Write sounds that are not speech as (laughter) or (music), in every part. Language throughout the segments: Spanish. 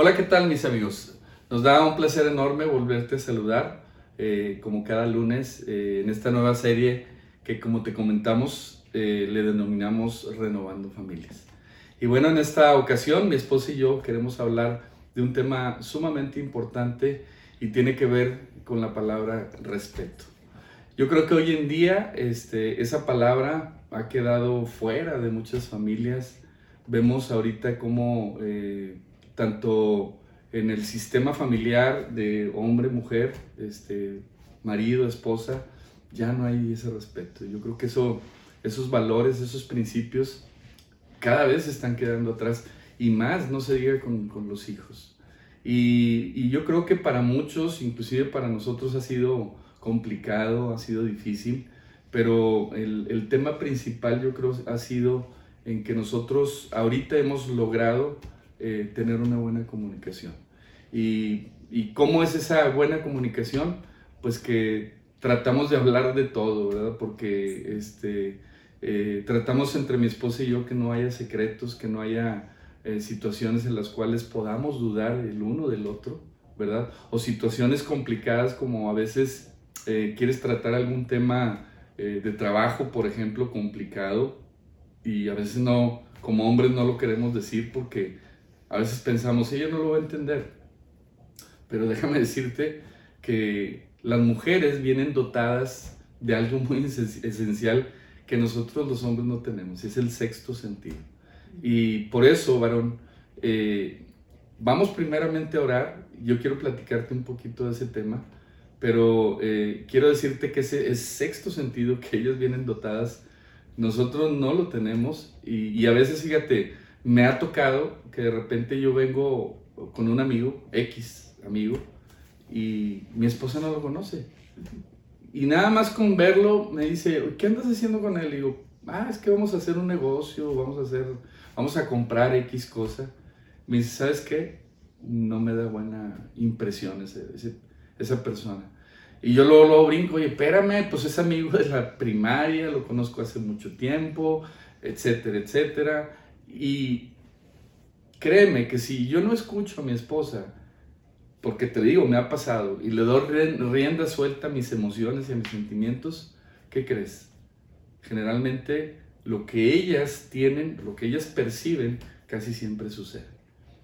Hola, ¿qué tal mis amigos? Nos da un placer enorme volverte a saludar eh, como cada lunes eh, en esta nueva serie que como te comentamos eh, le denominamos Renovando Familias. Y bueno, en esta ocasión mi esposa y yo queremos hablar de un tema sumamente importante y tiene que ver con la palabra respeto. Yo creo que hoy en día este, esa palabra ha quedado fuera de muchas familias. Vemos ahorita como tanto en el sistema familiar de hombre, mujer, este, marido, esposa, ya no hay ese respeto. Yo creo que eso, esos valores, esos principios, cada vez se están quedando atrás y más no se diga con, con los hijos. Y, y, yo creo que para muchos, inclusive para nosotros, ha sido complicado, ha sido difícil, pero el, el tema principal yo creo ha sido en que nosotros ahorita hemos logrado eh, tener una buena comunicación. Y, y, cómo es esa buena comunicación? Pues que tratamos de hablar de todo, ¿verdad? Porque este, eh, tratamos entre mi esposa y yo que no haya secretos, que no haya eh, situaciones en las cuales podamos dudar el uno del otro, ¿verdad? O situaciones complicadas como a veces quieres tratar algún tema de trabajo, por ejemplo, complicado, y a veces no, como hombres no lo queremos decir porque a veces pensamos, ella no lo va a entender. Pero déjame decirte que las mujeres vienen dotadas de algo muy esencial que nosotros los hombres no tenemos, es el sexto sentido. Y por eso, varón, eh, vamos primeramente a orar. Yo quiero platicarte un poquito de ese tema, pero eh, quiero decirte que ese, sexto sentido que ellas vienen dotadas, nosotros no lo tenemos. Y, y a veces, fíjate, me ha tocado que de repente yo vengo con un amigo, X amigo, y mi esposa no lo conoce. Y nada más con verlo me dice, ¿qué andas haciendo con él? Y digo, ah, es que vamos a hacer un negocio, vamos a hacer, vamos a comprar X cosa. Me dice, ¿sabes qué? No me da buena impresión esa persona. Y yo luego, luego brinco, oye, espérame, pues es amigo de la primaria, lo conozco hace mucho tiempo, etcétera, etcétera. Y créeme que si yo no escucho a mi esposa, porque te digo, me ha pasado, y le doy rienda suelta a mis emociones y a mis sentimientos, ¿qué crees? Generalmente lo que ellas tienen, lo que ellas perciben, casi siempre sucede.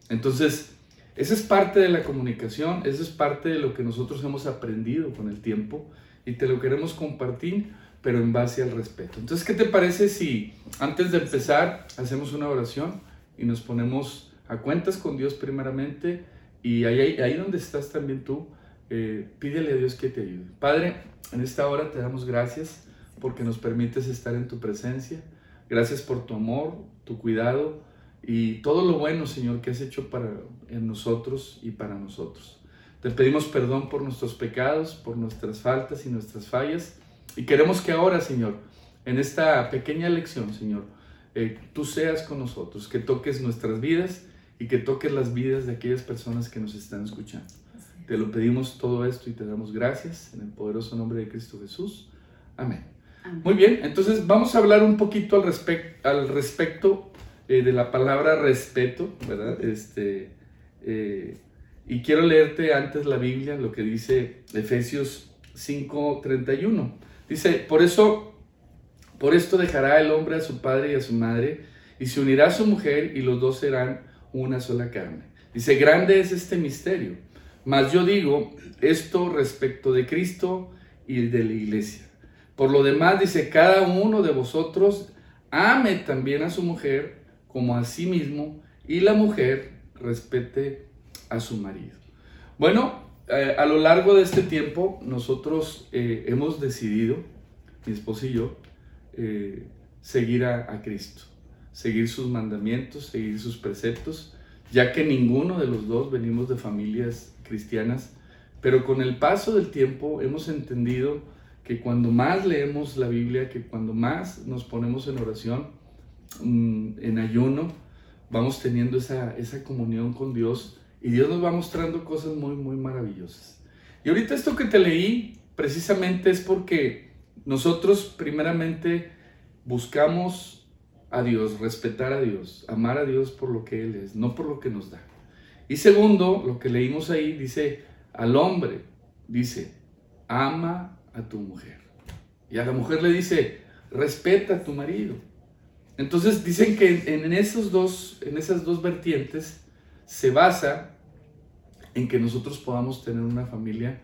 Entonces, esa es parte de la comunicación, eso es parte de lo que nosotros hemos aprendido con el tiempo y te lo queremos compartir pero en base al respeto. Entonces, ¿qué te parece si antes de empezar hacemos una oración y nos ponemos a cuentas con Dios primeramente y ahí, ahí donde estás también tú, eh, pídele a Dios que te ayude. Padre, en esta hora te damos gracias porque nos permites estar en tu presencia. Gracias por tu amor, tu cuidado y todo lo bueno, Señor, que has hecho para en nosotros y para nosotros. Te pedimos perdón por nuestros pecados, por nuestras faltas y nuestras fallas y queremos que ahora, Señor, en esta pequeña lección, Señor, eh, tú seas con nosotros, que toques nuestras vidas y que toques las vidas de aquellas personas que nos están escuchando. Te lo pedimos todo esto y te damos gracias en el poderoso nombre de Cristo Jesús. Amén. Muy bien, entonces vamos a hablar un poquito al, al respecto eh, de la palabra respeto, ¿verdad? Este, eh, y quiero leerte antes la Biblia, lo que dice Efesios 5:31. Dice, por eso, por esto dejará el hombre a su padre y a su madre, y se unirá a su mujer, y los dos serán una sola carne. Dice, grande es este misterio. Mas yo digo esto respecto de Cristo y de la iglesia. Por lo demás, dice, cada uno de vosotros ame también a su mujer como a sí mismo, y la mujer respete a su marido. Bueno, eh, a lo largo de este tiempo nosotros eh, hemos decidido, mi esposo y yo, eh, seguir a, Cristo, seguir sus mandamientos, seguir sus preceptos, ya que ninguno de los dos venimos de familias cristianas, pero con el paso del tiempo hemos entendido que cuando más leemos la Biblia, que cuando más nos ponemos en oración, mm, en ayuno, vamos teniendo esa, esa comunión con Dios y Dios nos va mostrando cosas muy, muy maravillosas. Y ahorita esto que te leí precisamente es porque nosotros primeramente buscamos a Dios, respetar a Dios, amar a Dios por lo que Él es, no por lo que nos da. Y segundo, lo que leímos ahí dice, al hombre, dice, ama a tu mujer. Y a la mujer le dice, respeta a tu marido. Entonces dicen que en, esos dos, en esas dos vertientes se basa en que nosotros podamos tener una familia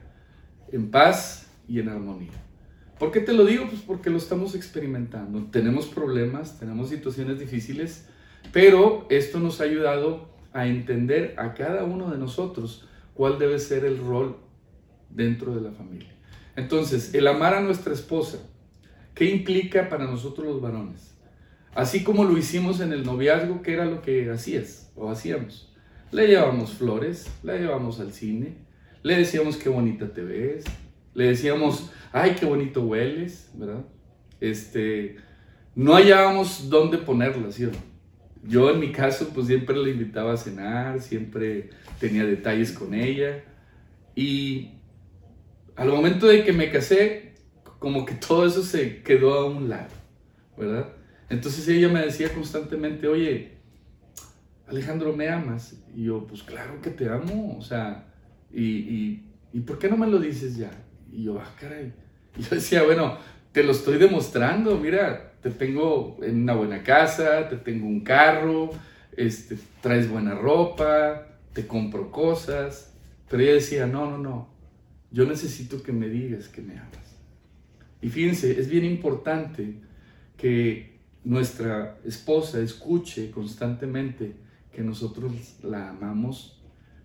en paz y en armonía. ¿Por qué te lo digo? Pues porque lo estamos experimentando. Tenemos problemas, tenemos situaciones difíciles, pero esto nos ha ayudado a entender a cada uno de nosotros cuál debe ser el rol dentro de la familia. Entonces, el amar a nuestra esposa, ¿qué implica para nosotros los varones? Así como lo hicimos en el noviazgo, ¿qué era lo que hacías o hacíamos? Le llevamos flores, la llevamos al cine, le decíamos qué bonita te ves, le decíamos, ay, qué bonito hueles, ¿verdad? Este, no hallábamos dónde ponerla, ¿sí Yo en mi caso, pues siempre la invitaba a cenar, siempre tenía detalles con ella. Y al momento de que me casé, como que todo eso se quedó a un lado, ¿verdad? Entonces ella me decía constantemente, oye, Alejandro, ¿me amas? Y yo, pues claro que te amo, o sea, y, y, ¿y por qué no me lo dices ya? Y yo, ah, caray. Y yo decía, bueno, te lo estoy demostrando, mira, te tengo en una buena casa, te tengo un carro, este, traes buena ropa, te compro cosas. Pero ella decía, no, no, no, yo necesito que me digas que me amas. Y fíjense, es bien importante que nuestra esposa escuche constantemente que nosotros la amamos,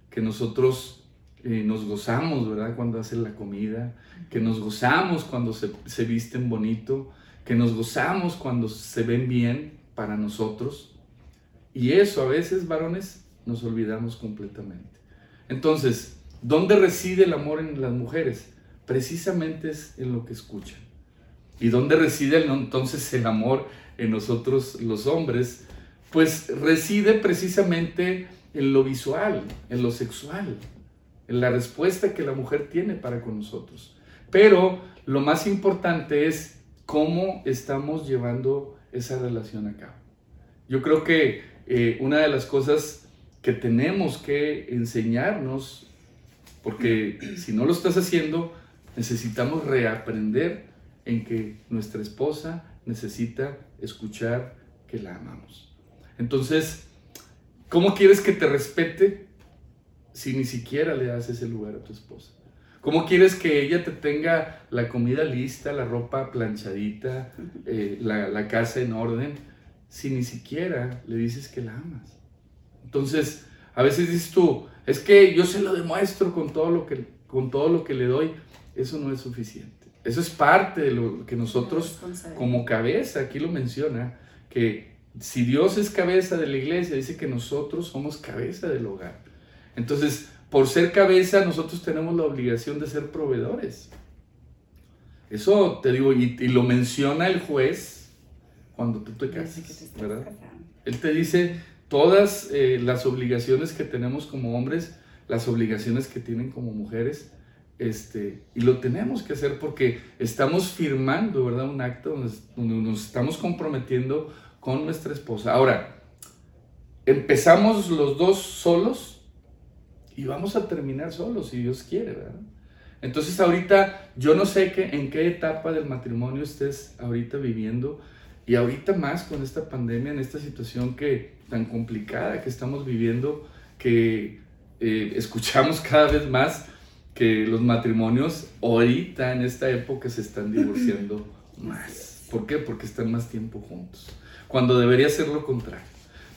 que nosotros eh, nos gozamos, ¿verdad? Cuando hacen la comida, que nos gozamos cuando se, se visten bonito, que nos gozamos cuando se ven bien para nosotros. Y eso a veces, varones, nos olvidamos completamente. Entonces, ¿dónde reside el amor en las mujeres? Precisamente es en lo que escuchan. ¿Y dónde reside entonces el amor en nosotros los hombres? Pues reside precisamente en lo visual, en lo sexual en la respuesta que la mujer tiene para con nosotros. Pero lo más importante es cómo estamos llevando esa relación a cabo. Yo creo que eh, una de las cosas que tenemos que enseñarnos, porque si no lo estás haciendo, necesitamos reaprender en que nuestra esposa necesita escuchar que la amamos. Entonces, ¿cómo quieres que te respete? Si ni siquiera le das ese lugar a tu esposa? ¿Cómo quieres que ella te tenga la comida lista, la ropa planchadita, (laughs) eh, la, casa en orden, si ni siquiera le dices que la amas? Entonces, a veces dices tú, es que yo se lo demuestro con todo lo que, con todo lo que le doy. Eso no es suficiente. Eso es parte de lo que nosotros como cabeza, aquí lo menciona, que si Dios es cabeza de la iglesia, dice que nosotros somos cabeza del hogar. Entonces, por ser cabeza, nosotros tenemos la obligación de ser proveedores. Eso te digo, y, lo menciona el juez cuando tú te casas, ¿verdad? Él te dice todas eh, las obligaciones que tenemos como hombres, las obligaciones que tienen como mujeres, este, y lo tenemos que hacer porque estamos firmando, ¿verdad? Un acto donde, donde nos estamos comprometiendo con nuestra esposa. Ahora, empezamos los dos solos, y vamos a terminar solos si Dios quiere, ¿verdad? Entonces ahorita yo no sé qué, en qué etapa del matrimonio estés ahorita viviendo y ahorita más con esta pandemia, en esta situación que tan complicada que estamos viviendo, que eh, escuchamos cada vez más que los matrimonios ahorita en esta época se están divorciando (laughs) más. ¿Por qué? Porque están más tiempo juntos, cuando debería ser lo contrario.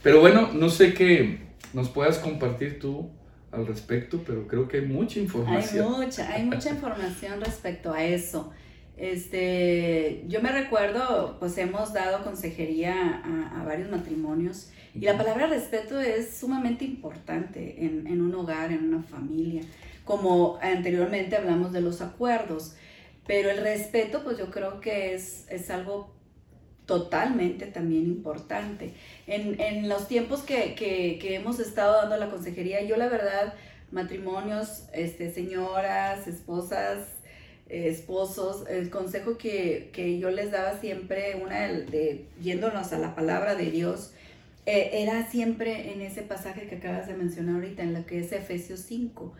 Pero bueno, no sé qué nos puedas compartir tú al respecto, pero creo que hay mucha información. Hay mucha, hay mucha información respecto a eso. Este, yo me recuerdo, pues hemos dado consejería a, varios matrimonios y la palabra respeto es sumamente importante en, en, un hogar, en una familia. Como anteriormente hablamos de los acuerdos, pero el respeto, pues yo creo que es, es algo totalmente también importante. En, en los tiempos que, que, hemos estado dando la consejería, yo la verdad, matrimonios, este, señoras, esposas, esposos, el consejo que, que, yo les daba siempre, una de, de, yéndonos a la palabra de Dios, eh, era siempre en ese pasaje que acabas de mencionar ahorita, en lo que es Efesios 5.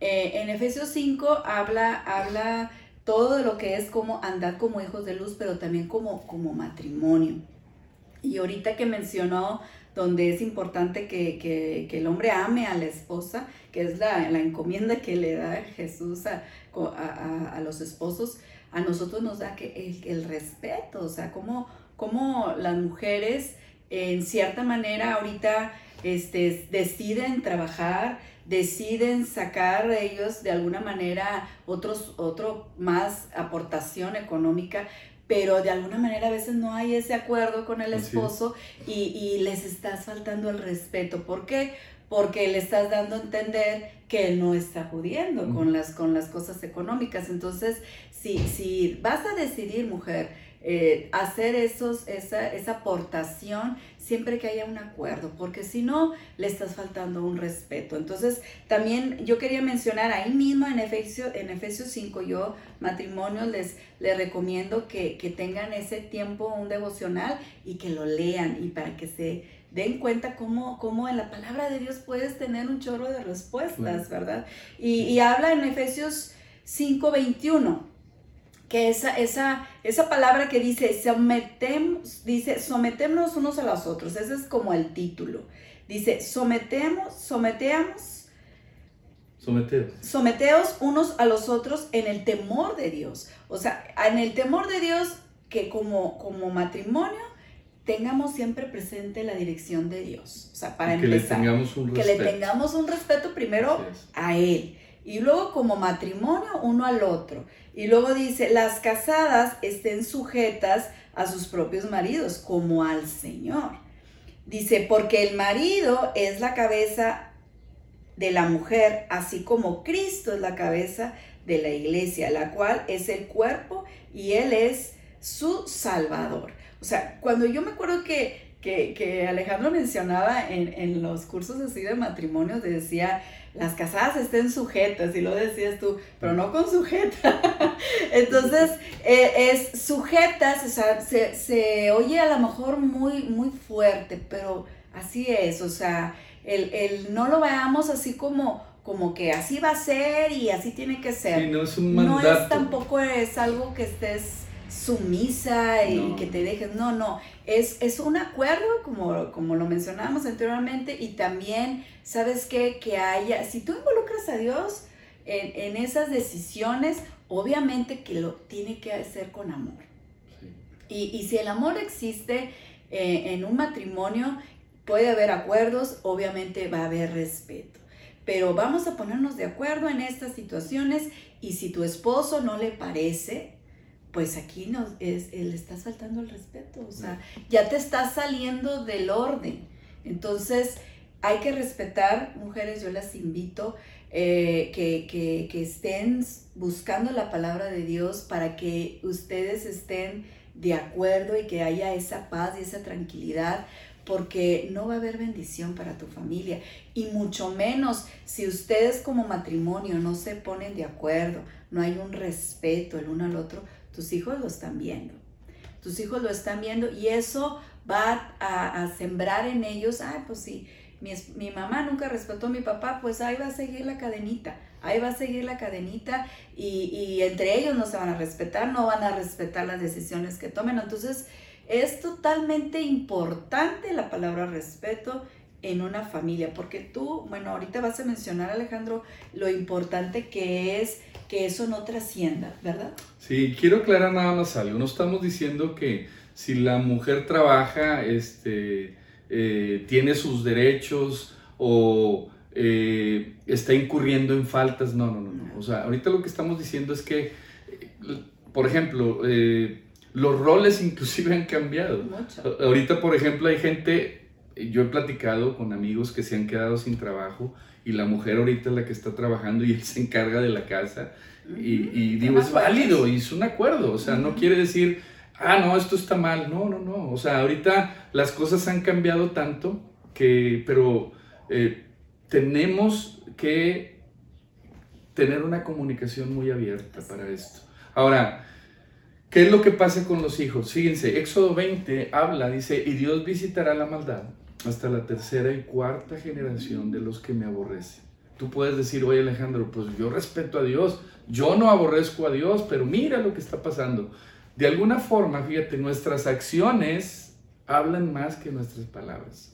Eh, en Efesios 5 habla, habla todo lo que es como andar como hijos de luz, pero también como, como matrimonio. Y ahorita que mencionó donde es importante que, el hombre ame a la esposa, que es la, encomienda que le da Jesús a, a, los esposos, a nosotros nos da que el, respeto, o sea, como, como las mujeres en cierta manera ahorita este, deciden trabajar, deciden sacar ellos de alguna manera otros, otro más aportación económica, pero de alguna manera a veces no hay ese acuerdo con el esposo y, les estás faltando el respeto. ¿Por qué? Porque le estás dando a entender que él no está pudiendo con, las, con las cosas económicas. Entonces, si, si vas a decidir, mujer, eh, hacer esos, esa, esa aportación siempre que haya un acuerdo, porque si no, le estás faltando un respeto. Entonces, también yo quería mencionar ahí mismo en Efesios, en Efesios 5, yo matrimonio les, les recomiendo que, tengan ese tiempo, un devocional, y que lo lean y para que se den cuenta cómo, cómo en la palabra de Dios puedes tener un chorro de respuestas, ¿verdad? Y, y habla en Efesios 5, 21 que esa, esa, esa palabra que dice, sometemos, dice, sometemos unos a los otros, ese es como el título. Dice, sometemos, sometemos. Someteos. Someteos unos a los otros en el temor de Dios. O sea, en el temor de Dios que como, como matrimonio tengamos siempre presente la dirección de Dios. O sea, para que empezar. Le tengamos un que le tengamos un respeto primero a Él. Y luego como matrimonio uno al otro. Y luego dice, las casadas estén sujetas a sus propios maridos como al Señor. Dice, porque el marido es la cabeza de la mujer, así como Cristo es la cabeza de la iglesia, la cual es el cuerpo y Él es su Salvador. O sea, cuando yo me acuerdo que, que, Alejandro mencionaba en, en, los cursos así de matrimonio, decía, las casadas estén sujetas, y lo decías tú, pero no con sujeta. (laughs) Entonces, eh, es sujetas, o sea, se, oye a lo mejor muy, muy fuerte, pero así es, o sea, el, no lo veamos así como, como que así va a ser y así tiene que ser. no es un mandato. No es tampoco es algo que estés sumisa y que te dejes, no, no, es, es un acuerdo, como, como lo mencionábamos anteriormente, y también, ¿sabes qué? Que haya, si tú involucras a Dios en, esas decisiones, obviamente que lo tiene que hacer con amor. Y, si el amor existe eh, en un matrimonio, puede haber acuerdos, obviamente va a haber respeto. Pero vamos a ponernos de acuerdo en estas situaciones y si tu esposo no le parece, pues aquí nos, es, le estás faltando el respeto, o sea, ya te estás saliendo del orden. Entonces, hay que respetar, mujeres, yo las invito eh, que, que, que estén buscando la palabra de Dios para que ustedes estén de acuerdo y que haya esa paz y esa tranquilidad, porque no va a haber bendición para tu familia y mucho menos si ustedes como matrimonio no se ponen de acuerdo, no hay un respeto el uno al otro, tus hijos lo están viendo. Tus hijos lo están viendo y eso va a, sembrar en ellos, ay, pues sí, mi, mamá nunca respetó a mi papá, pues ahí va a seguir la cadenita, ahí va a seguir la cadenita y, y entre ellos no se van a respetar, no van a respetar las decisiones que tomen. Entonces, es totalmente importante la palabra respeto en una familia, porque tú, bueno, ahorita vas a mencionar, Alejandro, lo importante que es que eso no trascienda, ¿verdad? Sí, quiero aclarar nada más algo. No estamos diciendo que si la mujer trabaja, este, eh, tiene sus derechos o eh, está incurriendo en faltas. No, no, no, no. O sea, ahorita lo que estamos diciendo es que, por ejemplo, eh, los roles inclusive han cambiado. Mucho. Ahorita, por ejemplo, hay gente yo he platicado con amigos que se han quedado sin trabajo y la mujer ahorita es la que está trabajando y él se encarga de la casa. Y, digo, es válido y es un acuerdo. O sea, no quiere decir, ah, no, esto está mal. No, no, no. O sea, ahorita las cosas han cambiado tanto que, pero eh, tenemos que tener una comunicación muy abierta para esto. Ahora, ¿qué es lo que pasa con los hijos? Fíjense, Éxodo 20 habla, dice, y Dios visitará la maldad hasta la tercera y cuarta generación de los que me aborrecen. Tú puedes decir, oye Alejandro, pues yo respeto a Dios, yo no aborrezco a Dios, pero mira lo que está pasando. De alguna forma, fíjate, nuestras acciones hablan más que nuestras palabras.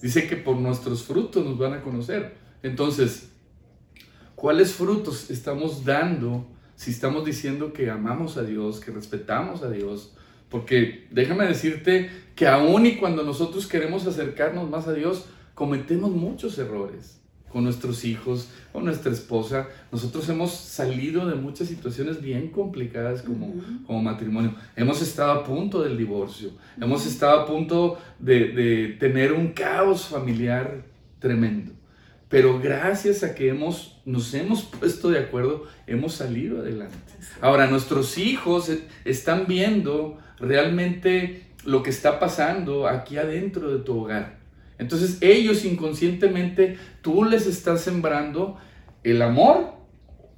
Dice que por nuestros frutos nos van a conocer. Entonces, ¿cuáles frutos estamos dando si estamos diciendo que amamos a Dios, que respetamos a Dios? Porque déjame decirte que aún y cuando nosotros queremos acercarnos más a Dios, cometemos muchos errores con nuestros hijos, con nuestra esposa. Nosotros hemos salido de muchas situaciones bien complicadas como, como matrimonio. Hemos estado a punto del divorcio, hemos estado a punto de, de tener un caos familiar tremendo. Pero gracias a que hemos, nos hemos puesto de acuerdo, hemos salido adelante. Ahora, nuestros hijos están viendo realmente lo que está pasando aquí adentro de tu hogar. Entonces ellos inconscientemente, tú les estás sembrando el amor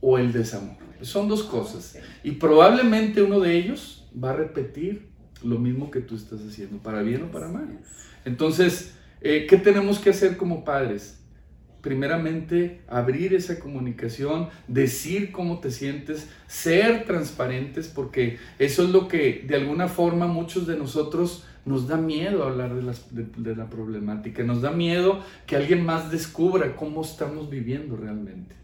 o el desamor. Son dos cosas. Y probablemente uno de ellos va a repetir lo mismo que tú estás haciendo, para bien o para mal. Entonces, eh, ¿qué tenemos que hacer como padres? Primeramente, abrir esa comunicación, decir cómo te sientes, ser transparentes, porque eso es lo que de alguna forma muchos de nosotros nos da miedo hablar de, la problemática, nos da miedo que alguien más descubra cómo estamos viviendo realmente.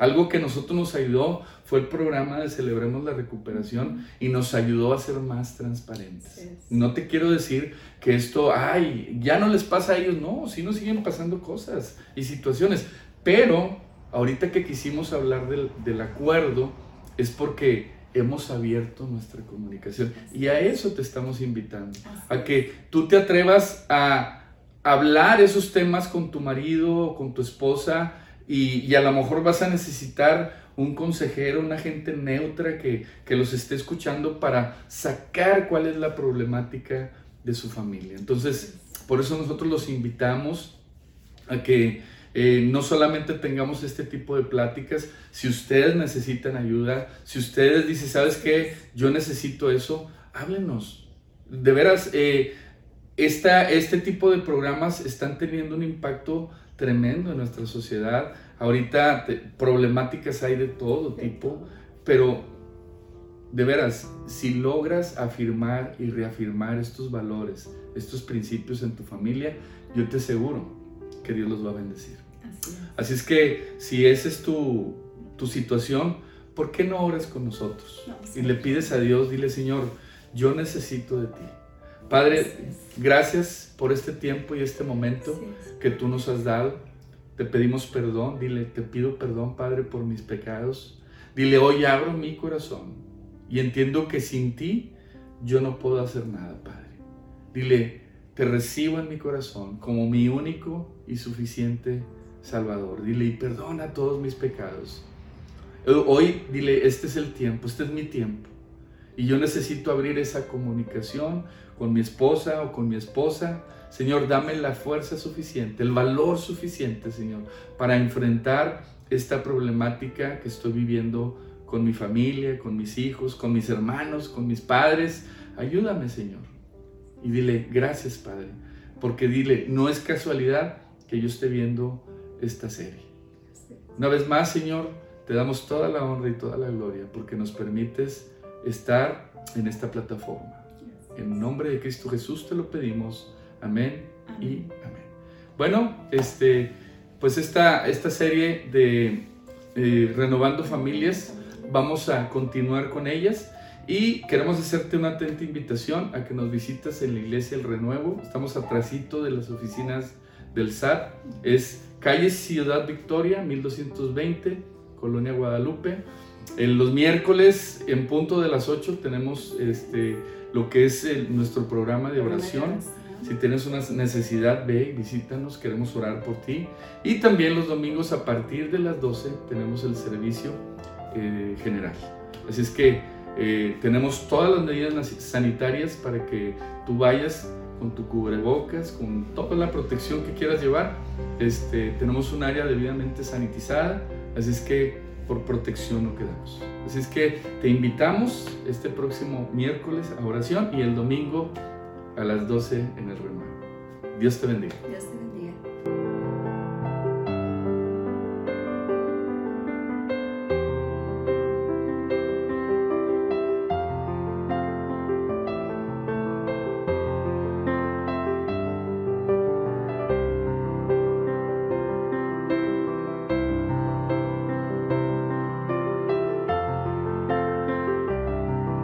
Algo que nosotros nos ayudó fue el programa de Celebremos la Recuperación y nos ayudó a ser más transparentes. No te quiero decir que esto, ay, ya no les pasa a ellos, no, sí nos siguen pasando cosas y situaciones, pero ahorita que quisimos hablar del, del acuerdo es porque hemos abierto nuestra comunicación. Y a eso te estamos invitando, a que tú te atrevas a hablar esos temas con tu marido o con tu esposa y, a lo mejor vas a necesitar un consejero, una gente neutra que, que los esté escuchando para sacar cuál es la problemática de su familia. Entonces, por eso nosotros los invitamos a que eh, no solamente tengamos este tipo de pláticas, si ustedes necesitan ayuda, si ustedes dicen, ¿sabes qué? Yo necesito eso, háblenos. De veras, eh, este tipo de programas están teniendo un impacto tremendo en nuestra sociedad. Ahorita problemáticas hay de todo tipo, pero de veras, si logras afirmar y reafirmar estos valores, estos principios en tu familia, yo te aseguro que Dios los va a bendecir. Así es, que si esa es tu, situación, ¿por qué no oras con nosotros? y le pides a Dios, dile Señor, yo necesito de ti. Padre, gracias por este tiempo y este momento que tú nos has dado. Te pedimos perdón, dile, te pido perdón, Padre, por mis pecados. Dile, hoy abro mi corazón y entiendo que sin ti yo no puedo hacer nada, Padre. Dile, te recibo en mi corazón como mi único y suficiente Salvador. Dile, y perdona todos mis pecados. Hoy dile, este es el tiempo, este es mi tiempo. Y yo necesito abrir esa comunicación con mi esposa o con mi esposa. Señor, dame la fuerza suficiente, el valor suficiente, Señor, para enfrentar esta problemática que estoy viviendo con mi familia, con mis hijos, con mis hermanos, con mis padres. Ayúdame, Señor. Y dile, gracias, Padre. Porque dile, no es casualidad que yo esté viendo esta serie. Una vez más, Señor, te damos toda la honra y toda la gloria porque nos permites estar en esta plataforma. En nombre de Cristo Jesús te lo pedimos. Amén, y amén. Bueno, este, pues esta, esta serie de eh, Renovando Familias, vamos a continuar con ellas. Y queremos hacerte una atenta invitación a que nos visites en la iglesia El Renuevo. Estamos atrásito de las oficinas del SAT. Es calle Ciudad Victoria, 1220, Colonia Guadalupe. En los miércoles, en punto de las 8, tenemos este, lo que es nuestro programa de oración. Si tienes una necesidad, ve, visítanos, queremos orar por ti. Y también los domingos a partir de las 12 tenemos el servicio eh, general. Así es que eh, tenemos todas las medidas sanitarias para que tú vayas con tu cubrebocas, con toda la protección que quieras llevar. Este, tenemos un área debidamente sanitizada, así es que por protección no quedamos. Así es que te invitamos este próximo miércoles a oración y el domingo a las 12 en el renuevo. Dios te bendiga.